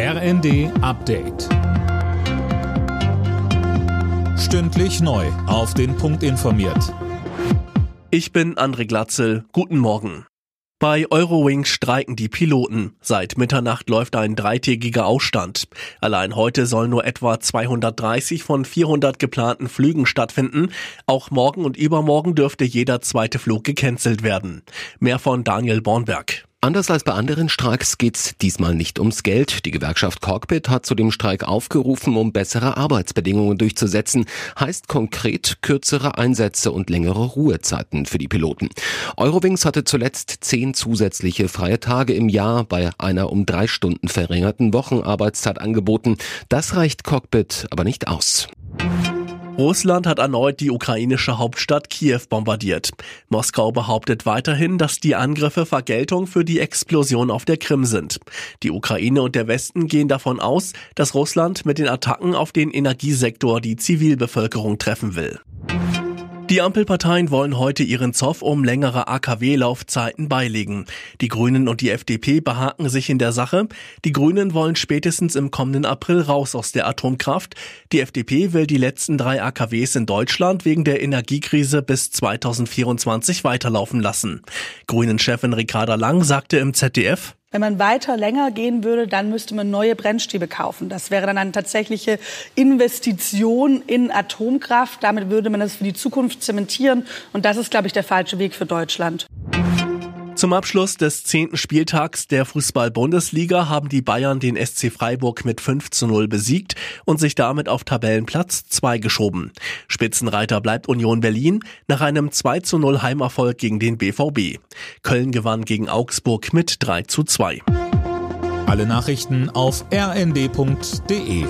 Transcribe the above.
RND Update. Stündlich neu. Auf den Punkt informiert. Ich bin André Glatzel. Guten Morgen. Bei Eurowings streiken die Piloten. Seit Mitternacht läuft ein dreitägiger Ausstand. Allein heute sollen nur etwa 230 von 400 geplanten Flügen stattfinden. Auch morgen und übermorgen dürfte jeder zweite Flug gecancelt werden. Mehr von Daniel Bornberg. Anders als bei anderen Streiks geht's diesmal nicht ums Geld. Die Gewerkschaft Cockpit hat zu dem Streik aufgerufen, um bessere Arbeitsbedingungen durchzusetzen. Heißt konkret kürzere Einsätze und längere Ruhezeiten für die Piloten. Eurowings hatte zuletzt zehn zusätzliche freie Tage im Jahr bei einer um drei Stunden verringerten Wochenarbeitszeit angeboten. Das reicht Cockpit aber nicht aus. Russland hat erneut die ukrainische Hauptstadt Kiew bombardiert. Moskau behauptet weiterhin, dass die Angriffe Vergeltung für die Explosion auf der Krim sind. Die Ukraine und der Westen gehen davon aus, dass Russland mit den Attacken auf den Energiesektor die Zivilbevölkerung treffen will. Die Ampelparteien wollen heute ihren Zoff um längere AKW-Laufzeiten beilegen. Die Grünen und die FDP behaken sich in der Sache. Die Grünen wollen spätestens im kommenden April raus aus der Atomkraft. Die FDP will die letzten drei AKWs in Deutschland wegen der Energiekrise bis 2024 weiterlaufen lassen. Grünen-Chefin Ricarda Lang sagte im ZDF, wenn man weiter länger gehen würde, dann müsste man neue Brennstäbe kaufen. Das wäre dann eine tatsächliche Investition in Atomkraft. Damit würde man es für die Zukunft zementieren. Und das ist, glaube ich, der falsche Weg für Deutschland. Zum Abschluss des zehnten Spieltags der Fußball-Bundesliga haben die Bayern den SC Freiburg mit 5 zu 0 besiegt und sich damit auf Tabellenplatz 2 geschoben. Spitzenreiter bleibt Union Berlin nach einem 2 zu 0 Heimerfolg gegen den BVB. Köln gewann gegen Augsburg mit 3 zu 2. Alle Nachrichten auf rnd.de